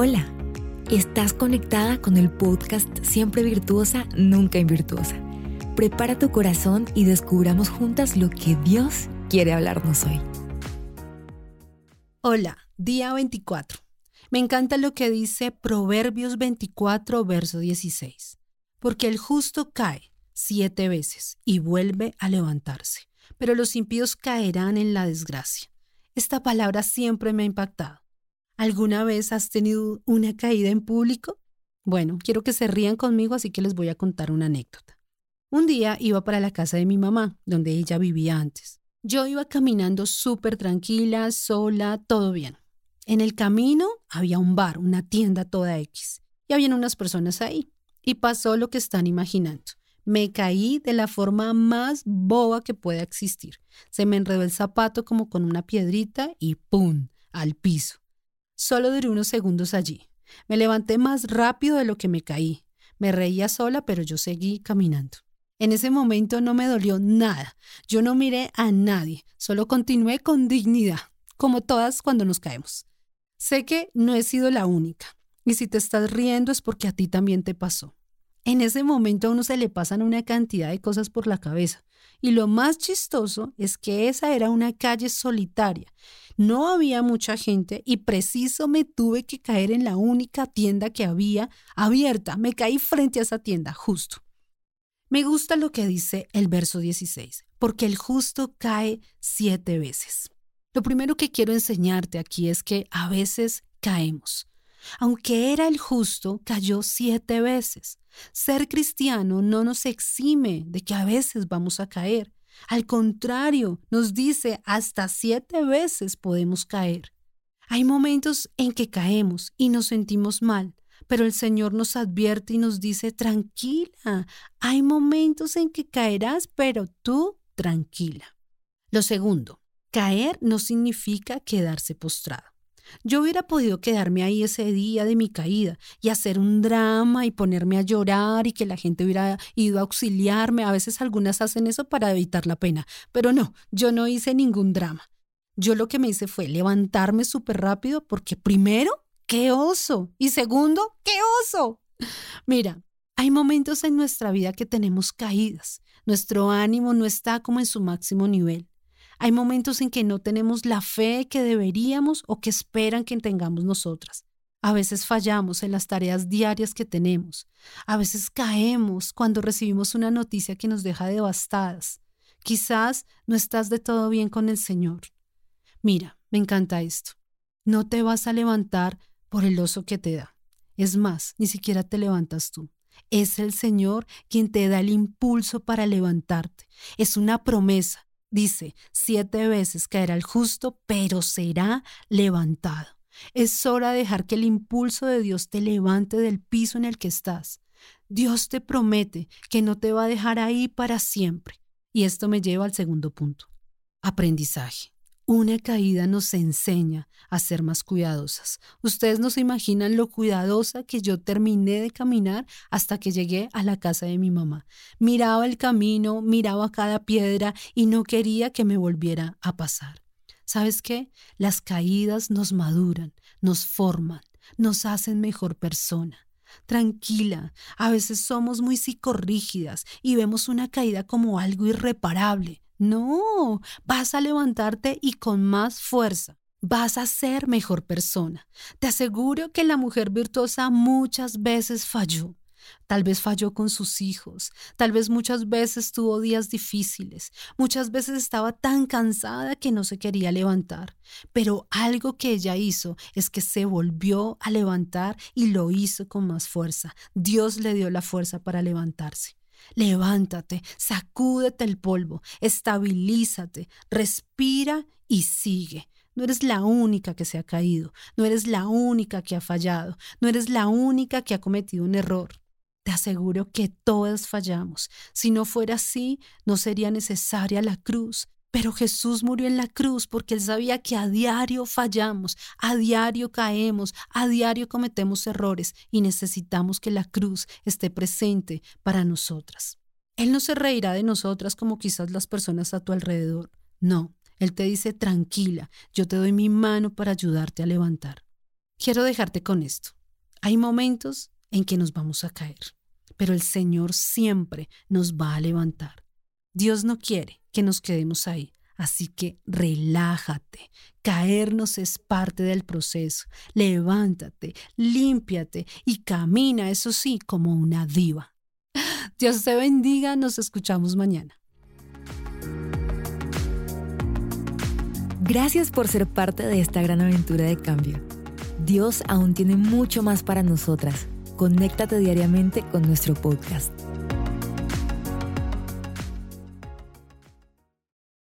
Hola, estás conectada con el podcast Siempre Virtuosa, Nunca Invirtuosa. Prepara tu corazón y descubramos juntas lo que Dios quiere hablarnos hoy. Hola, día 24. Me encanta lo que dice Proverbios 24, verso 16. Porque el justo cae siete veces y vuelve a levantarse, pero los impíos caerán en la desgracia. Esta palabra siempre me ha impactado. ¿Alguna vez has tenido una caída en público? Bueno, quiero que se rían conmigo, así que les voy a contar una anécdota. Un día iba para la casa de mi mamá, donde ella vivía antes. Yo iba caminando súper tranquila, sola, todo bien. En el camino había un bar, una tienda toda X, y habían unas personas ahí. Y pasó lo que están imaginando. Me caí de la forma más boba que pueda existir. Se me enredó el zapato como con una piedrita y ¡pum! al piso. Solo duré unos segundos allí. Me levanté más rápido de lo que me caí. Me reía sola, pero yo seguí caminando. En ese momento no me dolió nada. Yo no miré a nadie, solo continué con dignidad, como todas cuando nos caemos. Sé que no he sido la única, y si te estás riendo es porque a ti también te pasó. En ese momento a uno se le pasan una cantidad de cosas por la cabeza, y lo más chistoso es que esa era una calle solitaria. No había mucha gente y preciso me tuve que caer en la única tienda que había abierta. Me caí frente a esa tienda, justo. Me gusta lo que dice el verso 16, porque el justo cae siete veces. Lo primero que quiero enseñarte aquí es que a veces caemos. Aunque era el justo, cayó siete veces. Ser cristiano no nos exime de que a veces vamos a caer. Al contrario, nos dice hasta siete veces podemos caer. Hay momentos en que caemos y nos sentimos mal, pero el Señor nos advierte y nos dice, tranquila, hay momentos en que caerás, pero tú tranquila. Lo segundo, caer no significa quedarse postrado. Yo hubiera podido quedarme ahí ese día de mi caída y hacer un drama y ponerme a llorar y que la gente hubiera ido a auxiliarme. A veces algunas hacen eso para evitar la pena, pero no, yo no hice ningún drama. Yo lo que me hice fue levantarme súper rápido porque primero, qué oso y segundo, qué oso. Mira, hay momentos en nuestra vida que tenemos caídas. Nuestro ánimo no está como en su máximo nivel. Hay momentos en que no tenemos la fe que deberíamos o que esperan que tengamos nosotras. A veces fallamos en las tareas diarias que tenemos. A veces caemos cuando recibimos una noticia que nos deja devastadas. Quizás no estás de todo bien con el Señor. Mira, me encanta esto. No te vas a levantar por el oso que te da. Es más, ni siquiera te levantas tú. Es el Señor quien te da el impulso para levantarte. Es una promesa. Dice, siete veces caerá el justo, pero será levantado. Es hora de dejar que el impulso de Dios te levante del piso en el que estás. Dios te promete que no te va a dejar ahí para siempre. Y esto me lleva al segundo punto. Aprendizaje. Una caída nos enseña a ser más cuidadosas. Ustedes no se imaginan lo cuidadosa que yo terminé de caminar hasta que llegué a la casa de mi mamá. Miraba el camino, miraba cada piedra y no quería que me volviera a pasar. ¿Sabes qué? Las caídas nos maduran, nos forman, nos hacen mejor persona. Tranquila, a veces somos muy psicorrígidas y vemos una caída como algo irreparable. No, vas a levantarte y con más fuerza. Vas a ser mejor persona. Te aseguro que la mujer virtuosa muchas veces falló. Tal vez falló con sus hijos, tal vez muchas veces tuvo días difíciles, muchas veces estaba tan cansada que no se quería levantar, pero algo que ella hizo es que se volvió a levantar y lo hizo con más fuerza. Dios le dio la fuerza para levantarse. Levántate, sacúdete el polvo, estabilízate, respira y sigue. No eres la única que se ha caído, no eres la única que ha fallado, no eres la única que ha cometido un error. Te aseguro que todas fallamos. Si no fuera así, no sería necesaria la cruz. Pero Jesús murió en la cruz porque él sabía que a diario fallamos, a diario caemos, a diario cometemos errores y necesitamos que la cruz esté presente para nosotras. Él no se reirá de nosotras como quizás las personas a tu alrededor. No, Él te dice tranquila, yo te doy mi mano para ayudarte a levantar. Quiero dejarte con esto. Hay momentos en que nos vamos a caer, pero el Señor siempre nos va a levantar. Dios no quiere que nos quedemos ahí, así que relájate. Caernos es parte del proceso. Levántate, límpiate y camina, eso sí, como una diva. Dios te bendiga, nos escuchamos mañana. Gracias por ser parte de esta gran aventura de cambio. Dios aún tiene mucho más para nosotras. Conéctate diariamente con nuestro podcast.